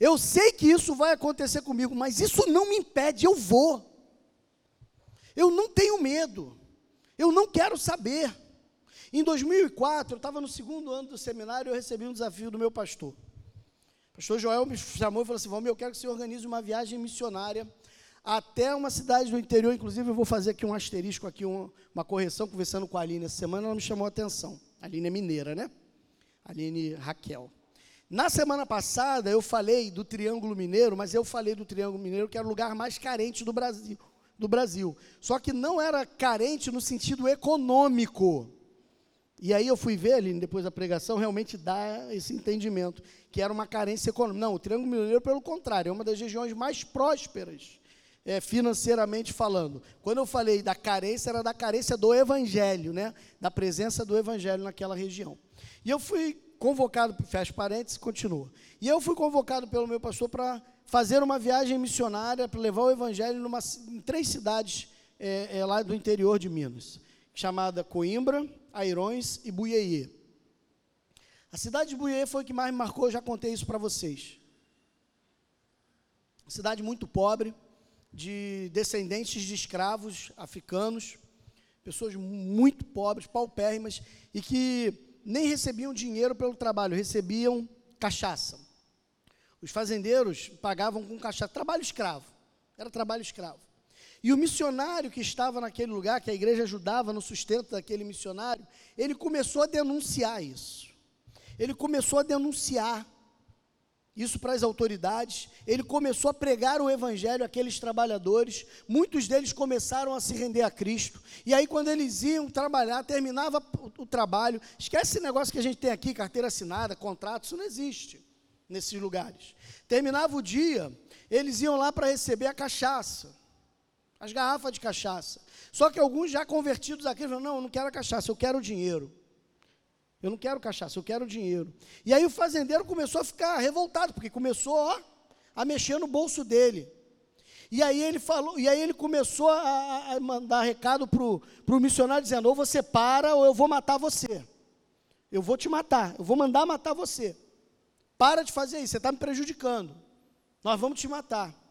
eu sei que isso vai acontecer comigo, mas isso não me impede, eu vou. Eu não tenho medo. Eu não quero saber. Em 2004, eu estava no segundo ano do seminário e eu recebi um desafio do meu pastor. O pastor Joel me chamou e falou assim: Vamos, eu quero que você organize uma viagem missionária até uma cidade do interior. Inclusive, eu vou fazer aqui um asterisco, aqui um, uma correção, conversando com a Aline essa semana, ela me chamou a atenção. A Aline é mineira, né? Aline Raquel. Na semana passada, eu falei do Triângulo Mineiro, mas eu falei do Triângulo Mineiro, que era o lugar mais carente do Brasil. Do Brasil. Só que não era carente no sentido econômico. E aí eu fui ver ali, depois da pregação, realmente dá esse entendimento, que era uma carência econômica. Não, o Triângulo Mineiro, pelo contrário, é uma das regiões mais prósperas, é, financeiramente falando. Quando eu falei da carência, era da carência do Evangelho, né? da presença do Evangelho naquela região. E eu fui convocado, fecha parênteses, continua. E eu fui convocado pelo meu pastor para fazer uma viagem missionária, para levar o Evangelho numa, em três cidades é, é, lá do interior de Minas, chamada Coimbra, Airões e Buiê. A cidade de Buiê foi o que mais me marcou, já contei isso para vocês. Cidade muito pobre, de descendentes de escravos africanos, pessoas muito pobres, paupérrimas, e que nem recebiam dinheiro pelo trabalho, recebiam cachaça. Os fazendeiros pagavam com cachaça, trabalho escravo. Era trabalho escravo. E o missionário que estava naquele lugar, que a igreja ajudava no sustento daquele missionário, ele começou a denunciar isso. Ele começou a denunciar isso para as autoridades. Ele começou a pregar o evangelho àqueles trabalhadores. Muitos deles começaram a se render a Cristo. E aí, quando eles iam trabalhar, terminava o, trabalho. Esquece esse negócio que a gente tem aqui, carteira assinada, contrato, isso não existe nesses lugares. Terminava o dia, eles iam lá para receber a cachaça, as garrafas de cachaça. Só que alguns já convertidos aqui falaram: não, eu não quero a cachaça, eu quero o dinheiro. Eu não quero cachaça, eu quero dinheiro. E aí o fazendeiro começou a ficar revoltado, porque começou ó, a mexer no bolso dele. E aí ele falou, e aí ele começou a, a mandar recado para o missionário dizendo: ou você para, ou eu vou matar você. Eu vou te matar, eu vou mandar matar você. Para de fazer isso, você está me prejudicando. Nós vamos te matar.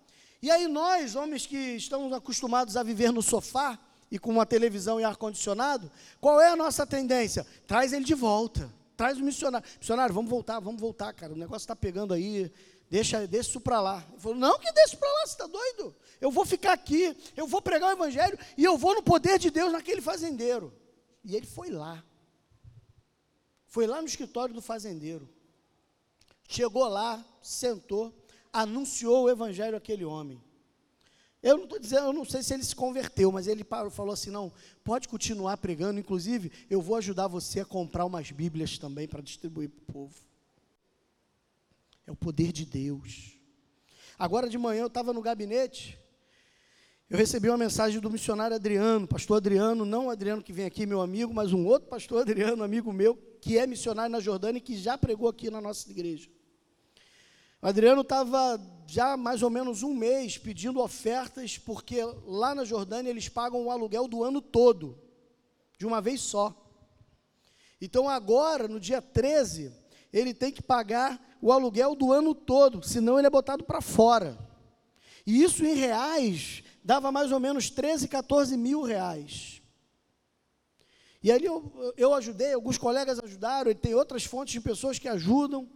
E aí nós, homens que estamos acostumados a viver no sofá, e com uma televisão e ar-condicionado, qual é a nossa tendência? Traz ele de volta. Traz o missionário. Missionário, vamos voltar, vamos voltar, cara. O negócio está pegando aí. Deixa, deixa isso para lá. Ele falou, não que deixa para lá, você está doido? Eu vou ficar aqui, eu vou pregar o evangelho e eu vou no poder de Deus naquele fazendeiro. E ele foi lá. Foi lá no escritório do fazendeiro. Chegou lá, sentou, anunciou o evangelho àquele homem. Eu não estou dizendo, eu não sei se ele se converteu, mas ele falou assim: não, pode continuar pregando, inclusive eu vou ajudar você a comprar umas Bíblias também para distribuir para o povo. É o poder de Deus. Agora de manhã eu estava no gabinete, eu recebi uma mensagem do missionário Adriano, pastor Adriano, não o Adriano que vem aqui, meu amigo, mas um outro pastor Adriano, amigo meu, que é missionário na Jordânia e que já pregou aqui na nossa igreja. O Adriano estava já mais ou menos um mês pedindo ofertas, porque lá na Jordânia eles pagam o aluguel do ano todo, de uma vez só. Então agora, no dia 13, ele tem que pagar o aluguel do ano todo, senão ele é botado para fora. E isso em reais dava mais ou menos 13, 14 mil reais. E ali eu, eu ajudei, alguns colegas ajudaram, ele tem outras fontes de pessoas que ajudam.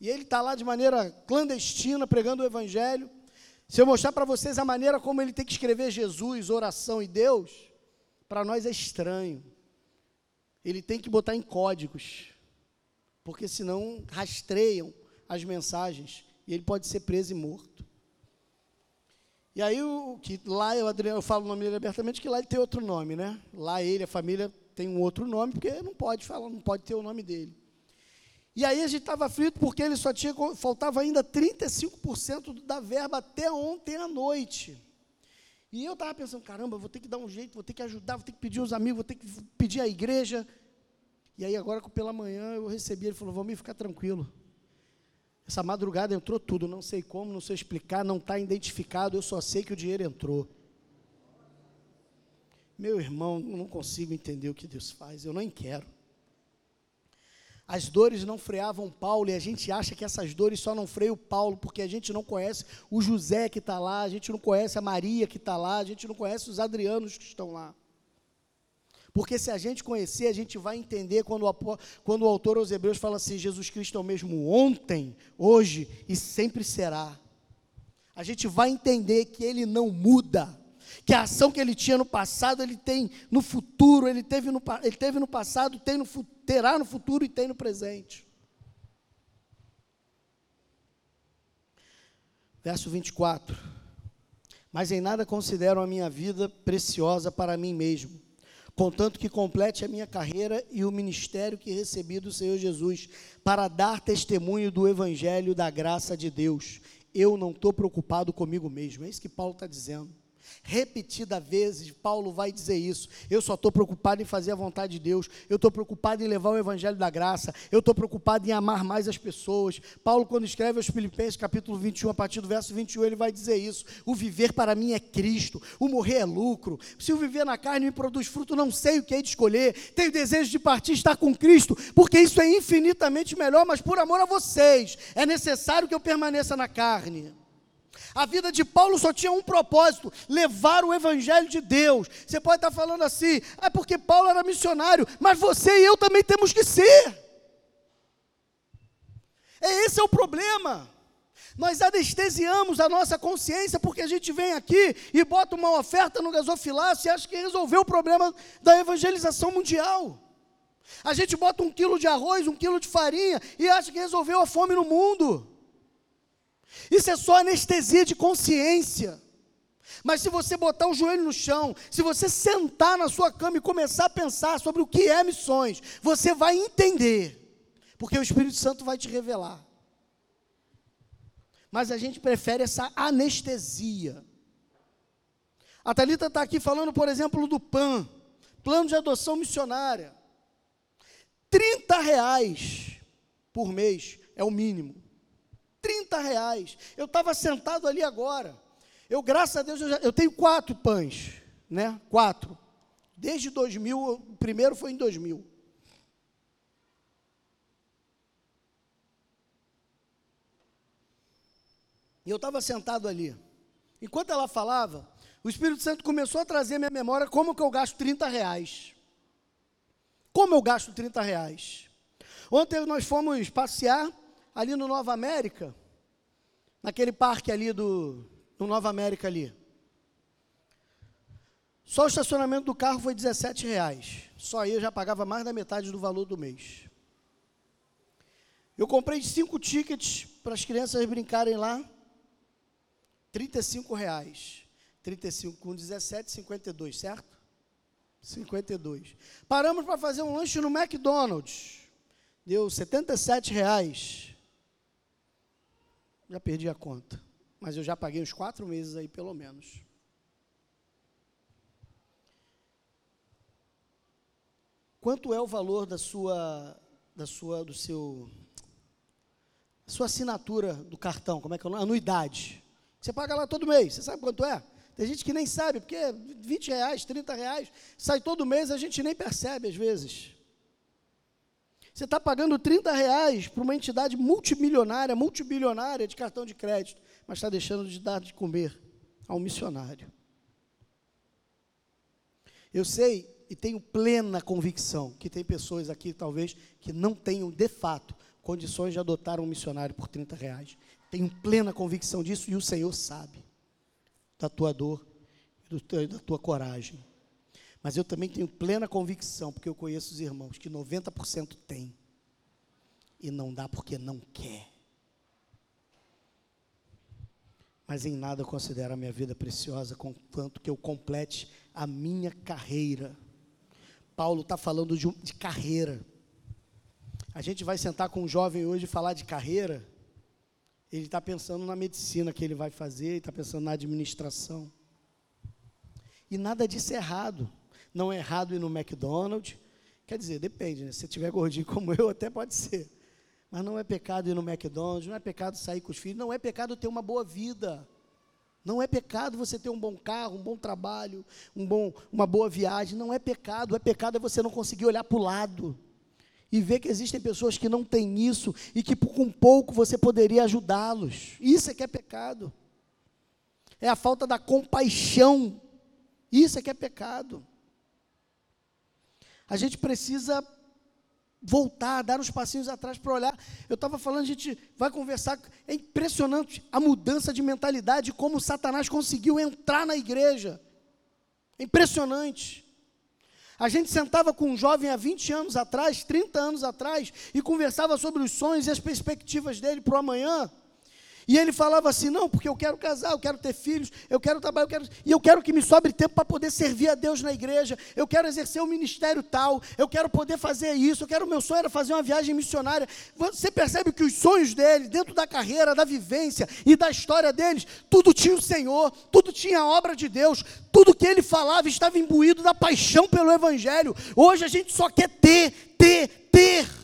E ele está lá de maneira clandestina pregando o Evangelho. Se eu mostrar para vocês a maneira como ele tem que escrever Jesus, oração e Deus, para nós é estranho. Ele tem que botar em códigos, porque senão rastreiam as mensagens e ele pode ser preso e morto. E aí o que lá eu, Adriano, eu falo o nome dele abertamente que lá ele tem outro nome, né? Lá ele, a família tem um outro nome porque não pode falar, não pode ter o nome dele. E aí a gente estava aflito porque ele só tinha, faltava ainda 35% da verba até ontem à noite. E eu estava pensando, caramba, vou ter que dar um jeito, vou ter que ajudar, vou ter que pedir os amigos, vou ter que pedir a igreja. E aí agora pela manhã eu recebi, ele falou, vamos ficar tranquilo. Essa madrugada entrou tudo, não sei como, não sei explicar, não está identificado, eu só sei que o dinheiro entrou. Meu irmão, não consigo entender o que Deus faz, eu nem quero. As dores não freavam Paulo e a gente acha que essas dores só não freiam Paulo porque a gente não conhece o José que está lá, a gente não conhece a Maria que está lá, a gente não conhece os Adrianos que estão lá. Porque se a gente conhecer, a gente vai entender quando o, quando o autor aos Hebreus fala assim: Jesus Cristo é o mesmo ontem, hoje e sempre será. A gente vai entender que ele não muda que a ação que ele tinha no passado, ele tem no futuro, ele teve no, ele teve no passado, tem no, terá no futuro e tem no presente. Verso 24. Mas em nada considero a minha vida preciosa para mim mesmo, contanto que complete a minha carreira e o ministério que recebi do Senhor Jesus, para dar testemunho do Evangelho da graça de Deus. Eu não estou preocupado comigo mesmo, é isso que Paulo está dizendo. Repetida vezes, Paulo vai dizer isso. Eu só estou preocupado em fazer a vontade de Deus. Eu estou preocupado em levar o evangelho da graça. Eu estou preocupado em amar mais as pessoas. Paulo, quando escreve aos Filipenses, capítulo 21, a partir do verso 21, ele vai dizer isso. O viver para mim é Cristo. O morrer é lucro. Se o viver na carne me produz fruto, não sei o que é de escolher. Tenho desejo de partir estar com Cristo, porque isso é infinitamente melhor, mas por amor a vocês. É necessário que eu permaneça na carne. A vida de Paulo só tinha um propósito: levar o evangelho de Deus. Você pode estar falando assim, é porque Paulo era missionário, mas você e eu também temos que ser. É esse é o problema. Nós anestesiamos a nossa consciência porque a gente vem aqui e bota uma oferta no gasofilácio e acha que resolveu o problema da evangelização mundial. A gente bota um quilo de arroz, um quilo de farinha e acha que resolveu a fome no mundo. Isso é só anestesia de consciência. Mas se você botar o joelho no chão, se você sentar na sua cama e começar a pensar sobre o que é missões, você vai entender, porque o Espírito Santo vai te revelar. Mas a gente prefere essa anestesia. A Thalita está aqui falando, por exemplo, do PAN, Plano de Adoção Missionária. 30 reais por mês é o mínimo. 30 reais. Eu estava sentado ali agora. Eu, graças a Deus, eu, já, eu, tenho quatro pães, né? Quatro. Desde 2000, o primeiro foi em 2000. E eu estava sentado ali. Enquanto ela falava, o Espírito Santo começou a trazer à minha memória como que eu gasto 30 reais. Como eu gasto 30 reais? Ontem nós fomos passear ali no Nova América, naquele parque ali do, do Nova América ali. Só o estacionamento do carro foi 17 reais. Só aí eu já pagava mais da metade do valor do mês. Eu comprei cinco tickets para as crianças brincarem lá. 35 reais. 35 com 17, 52, certo? 52. Paramos para fazer um lanche no McDonald's. Deu 77 reais. Já perdi a conta. Mas eu já paguei uns quatro meses aí, pelo menos. Quanto é o valor da sua, da sua, do seu, sua assinatura do cartão? Como é que é? Anuidade. Você paga lá todo mês. Você sabe quanto é? Tem gente que nem sabe, porque 20 reais, 30 reais, sai todo mês, a gente nem percebe às vezes. Você está pagando 30 reais para uma entidade multimilionária, multibilionária de cartão de crédito, mas está deixando de dar de comer ao missionário. Eu sei e tenho plena convicção que tem pessoas aqui, talvez, que não tenham, de fato, condições de adotar um missionário por 30 reais. Tenho plena convicção disso e o Senhor sabe da tua dor e da tua coragem. Mas eu também tenho plena convicção, porque eu conheço os irmãos, que 90% tem. E não dá porque não quer. Mas em nada eu considero a minha vida preciosa, contanto que eu complete a minha carreira. Paulo está falando de, de carreira. A gente vai sentar com um jovem hoje e falar de carreira ele está pensando na medicina que ele vai fazer, está pensando na administração. E nada disso é errado. Não é errado ir no McDonald's. Quer dizer, depende, né? Se tiver gordinho [LAUGHS] como eu, até pode ser. Mas não é pecado ir no McDonald's, não é pecado sair com os filhos, não é pecado ter uma boa vida. Não é pecado você ter um bom carro, um bom trabalho, um bom, uma boa viagem. Não é pecado. É pecado é você não conseguir olhar para o lado e ver que existem pessoas que não têm isso e que com pouco você poderia ajudá-los. Isso é que é pecado. É a falta da compaixão. Isso é que é pecado. A gente precisa voltar, dar uns passinhos atrás para olhar. Eu estava falando, a gente vai conversar. É impressionante a mudança de mentalidade, como Satanás conseguiu entrar na igreja. É impressionante. A gente sentava com um jovem há 20 anos atrás, 30 anos atrás, e conversava sobre os sonhos e as perspectivas dele para o amanhã. E ele falava assim: não, porque eu quero casar, eu quero ter filhos, eu quero trabalhar, eu quero, e eu quero que me sobre tempo para poder servir a Deus na igreja, eu quero exercer um ministério tal, eu quero poder fazer isso, eu quero, meu sonho era fazer uma viagem missionária. Você percebe que os sonhos dele, dentro da carreira, da vivência e da história deles, tudo tinha o Senhor, tudo tinha a obra de Deus, tudo que ele falava estava imbuído da paixão pelo Evangelho. Hoje a gente só quer ter, ter, ter.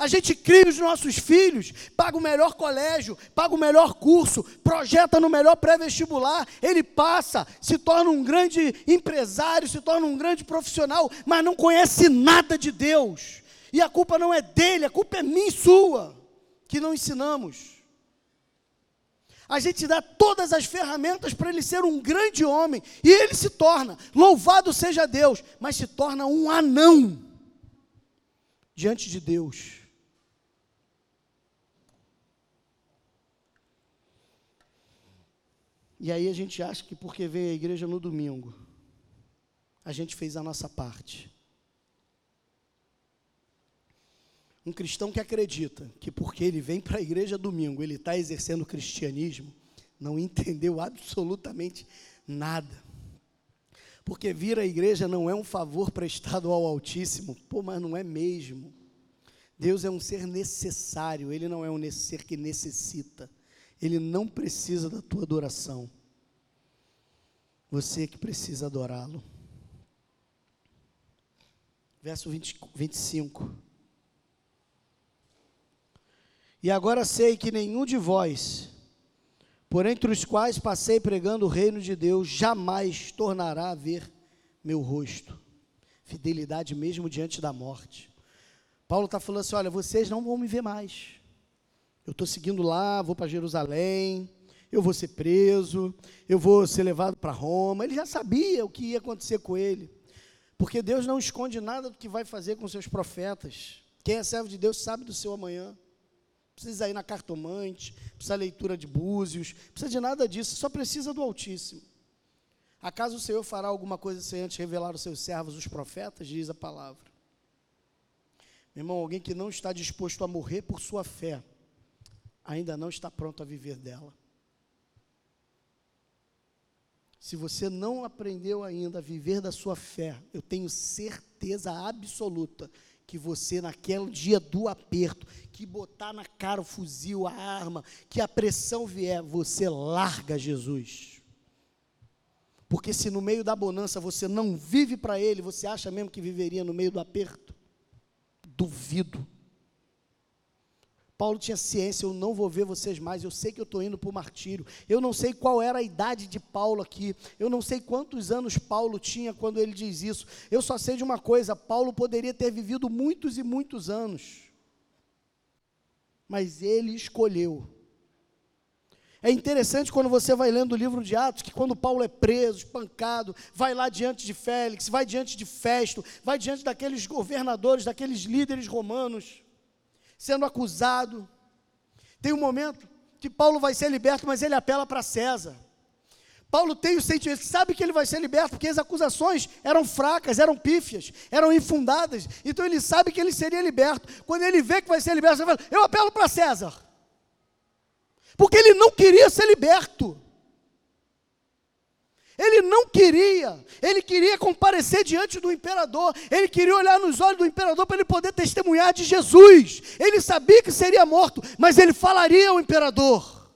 A gente cria os nossos filhos, paga o melhor colégio, paga o melhor curso, projeta no melhor pré-vestibular, ele passa, se torna um grande empresário, se torna um grande profissional, mas não conhece nada de Deus. E a culpa não é dele, a culpa é minha e sua, que não ensinamos. A gente dá todas as ferramentas para ele ser um grande homem, e ele se torna, louvado seja Deus, mas se torna um anão diante de Deus. E aí a gente acha que porque veio à igreja no domingo, a gente fez a nossa parte. Um cristão que acredita que porque ele vem para a igreja domingo, ele está exercendo o cristianismo, não entendeu absolutamente nada. Porque vir à igreja não é um favor prestado ao Altíssimo, pô, mas não é mesmo. Deus é um ser necessário, Ele não é um ser que necessita. Ele não precisa da tua adoração. Você que precisa adorá-lo. Verso 20, 25. E agora sei que nenhum de vós, por entre os quais passei pregando o reino de Deus, jamais tornará a ver meu rosto. Fidelidade mesmo diante da morte. Paulo está falando assim: olha, vocês não vão me ver mais. Eu estou seguindo lá, vou para Jerusalém, eu vou ser preso, eu vou ser levado para Roma. Ele já sabia o que ia acontecer com ele. Porque Deus não esconde nada do que vai fazer com seus profetas. Quem é servo de Deus sabe do seu amanhã precisa ir na cartomante, precisa leitura de búzios, precisa de nada disso, só precisa do Altíssimo. Acaso o Senhor fará alguma coisa sem antes revelar os seus servos, os profetas? Diz a palavra. Meu irmão, alguém que não está disposto a morrer por sua fé, ainda não está pronto a viver dela. Se você não aprendeu ainda a viver da sua fé, eu tenho certeza absoluta que você, naquele dia do aperto, que botar na cara o fuzil, a arma, que a pressão vier, você larga Jesus. Porque se no meio da bonança você não vive para Ele, você acha mesmo que viveria no meio do aperto? Duvido. Paulo tinha ciência, eu não vou ver vocês mais, eu sei que eu estou indo para o martírio. Eu não sei qual era a idade de Paulo aqui, eu não sei quantos anos Paulo tinha quando ele diz isso. Eu só sei de uma coisa: Paulo poderia ter vivido muitos e muitos anos, mas ele escolheu. É interessante quando você vai lendo o livro de Atos, que quando Paulo é preso, espancado, vai lá diante de Félix, vai diante de Festo, vai diante daqueles governadores, daqueles líderes romanos sendo acusado. Tem um momento que Paulo vai ser liberto, mas ele apela para César. Paulo tem o sentimento, sabe que ele vai ser liberto, porque as acusações eram fracas, eram pífias, eram infundadas. Então ele sabe que ele seria liberto. Quando ele vê que vai ser liberto, ele fala: Eu apelo para César. Porque ele não queria ser liberto. Ele não queria, ele queria comparecer diante do imperador, ele queria olhar nos olhos do imperador para ele poder testemunhar de Jesus. Ele sabia que seria morto, mas ele falaria ao imperador.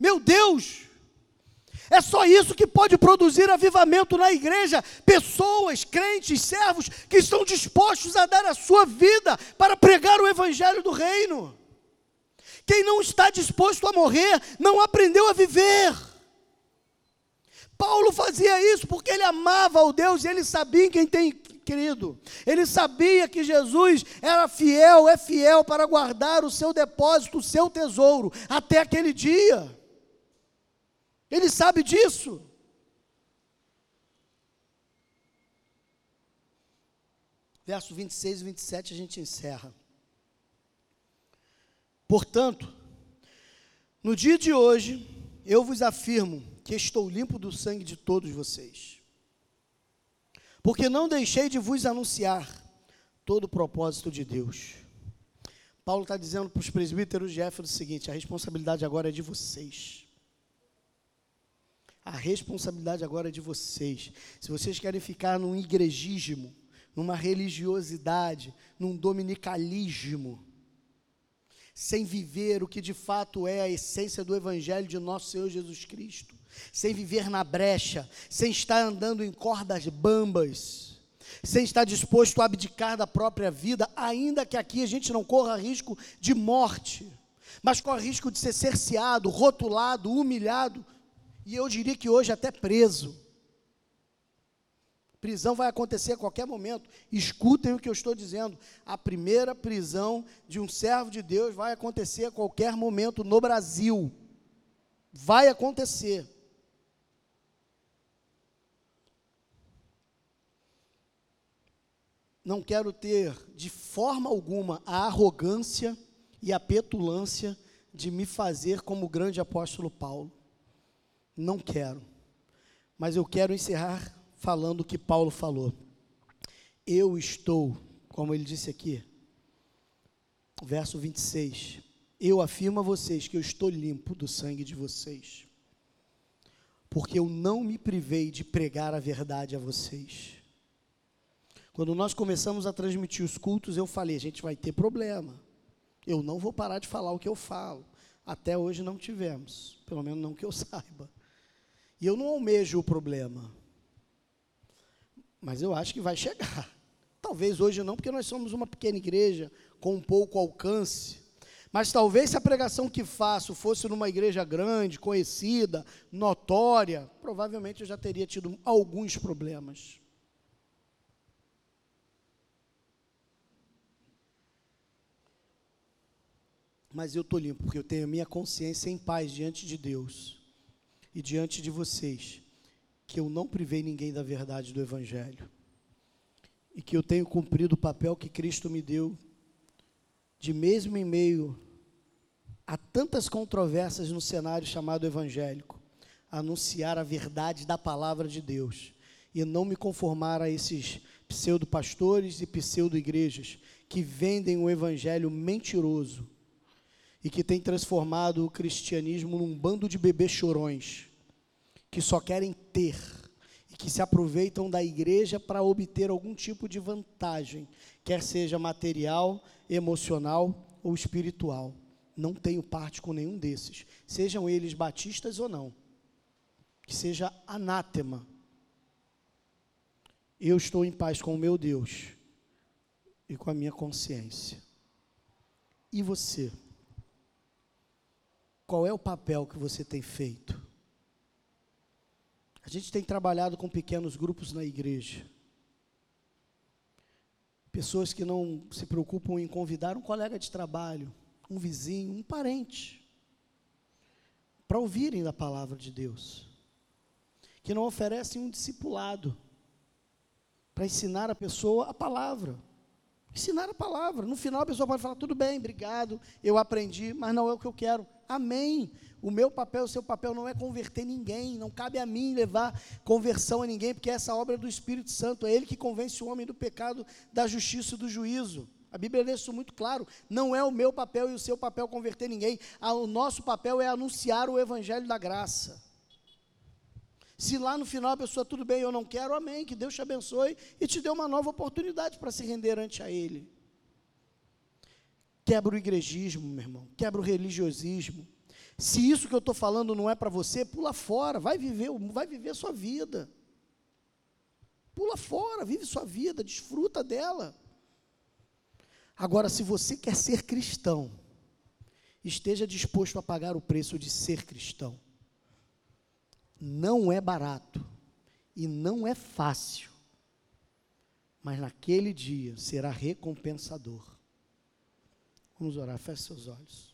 Meu Deus, é só isso que pode produzir avivamento na igreja. Pessoas, crentes, servos que estão dispostos a dar a sua vida para pregar o evangelho do reino. Quem não está disposto a morrer, não aprendeu a viver. Paulo fazia isso porque ele amava ao Deus e ele sabia em quem tem querido. Ele sabia que Jesus era fiel, é fiel para guardar o seu depósito, o seu tesouro, até aquele dia. Ele sabe disso. Verso 26 e 27 a gente encerra. Portanto, no dia de hoje, eu vos afirmo que estou limpo do sangue de todos vocês. Porque não deixei de vos anunciar todo o propósito de Deus. Paulo está dizendo para os presbíteros de Éfeso o seguinte: a responsabilidade agora é de vocês. A responsabilidade agora é de vocês. Se vocês querem ficar num igrejismo, numa religiosidade, num dominicalismo, sem viver o que de fato é a essência do Evangelho de nosso Senhor Jesus Cristo, sem viver na brecha, sem estar andando em cordas bambas, sem estar disposto a abdicar da própria vida, ainda que aqui a gente não corra risco de morte, mas corre risco de ser cerceado, rotulado, humilhado, e eu diria que hoje até preso. Prisão vai acontecer a qualquer momento. Escutem o que eu estou dizendo. A primeira prisão de um servo de Deus vai acontecer a qualquer momento no Brasil. Vai acontecer. Não quero ter de forma alguma a arrogância e a petulância de me fazer como o grande apóstolo Paulo. Não quero. Mas eu quero encerrar falando o que Paulo falou. Eu estou, como ele disse aqui, verso 26. Eu afirmo a vocês que eu estou limpo do sangue de vocês, porque eu não me privei de pregar a verdade a vocês. Quando nós começamos a transmitir os cultos, eu falei: a gente vai ter problema. Eu não vou parar de falar o que eu falo. Até hoje não tivemos, pelo menos não que eu [LAUGHS] saiba. E eu não almejo o problema. Mas eu acho que vai chegar. Talvez hoje não, porque nós somos uma pequena igreja com um pouco alcance. Mas talvez se a pregação que faço fosse numa igreja grande, conhecida, notória, provavelmente eu já teria tido alguns problemas. Mas eu estou limpo, porque eu tenho a minha consciência em paz diante de Deus e diante de vocês, que eu não privei ninguém da verdade do Evangelho. E que eu tenho cumprido o papel que Cristo me deu, de mesmo em meio a tantas controvérsias no cenário chamado evangélico, anunciar a verdade da palavra de Deus e não me conformar a esses pseudo-pastores e pseudo-igrejas que vendem o evangelho mentiroso e que tem transformado o cristianismo num bando de bebês chorões que só querem ter e que se aproveitam da igreja para obter algum tipo de vantagem, quer seja material, emocional ou espiritual. Não tenho parte com nenhum desses, sejam eles batistas ou não. Que seja anátema. Eu estou em paz com o meu Deus e com a minha consciência. E você? Qual é o papel que você tem feito? A gente tem trabalhado com pequenos grupos na igreja. Pessoas que não se preocupam em convidar um colega de trabalho, um vizinho, um parente, para ouvirem da palavra de Deus. Que não oferecem um discipulado para ensinar a pessoa a palavra. Ensinar a palavra. No final a pessoa pode falar: tudo bem, obrigado, eu aprendi, mas não é o que eu quero. Amém. O meu papel, o seu papel não é converter ninguém, não cabe a mim levar conversão a ninguém, porque essa obra é do Espírito Santo, é Ele que convence o homem do pecado, da justiça e do juízo. A Bíblia deixa isso muito claro. Não é o meu papel e o seu papel converter ninguém. O nosso papel é anunciar o Evangelho da graça. Se lá no final a pessoa, tudo bem, eu não quero, amém, que Deus te abençoe e te dê uma nova oportunidade para se render ante a Ele. Quebra o igrejismo, meu irmão, quebra o religiosismo. Se isso que eu estou falando não é para você, pula fora, vai viver, vai viver sua vida. Pula fora, vive sua vida, desfruta dela. Agora, se você quer ser cristão, esteja disposto a pagar o preço de ser cristão não é barato e não é fácil, mas naquele dia será recompensador. Vamos orar, feche seus olhos.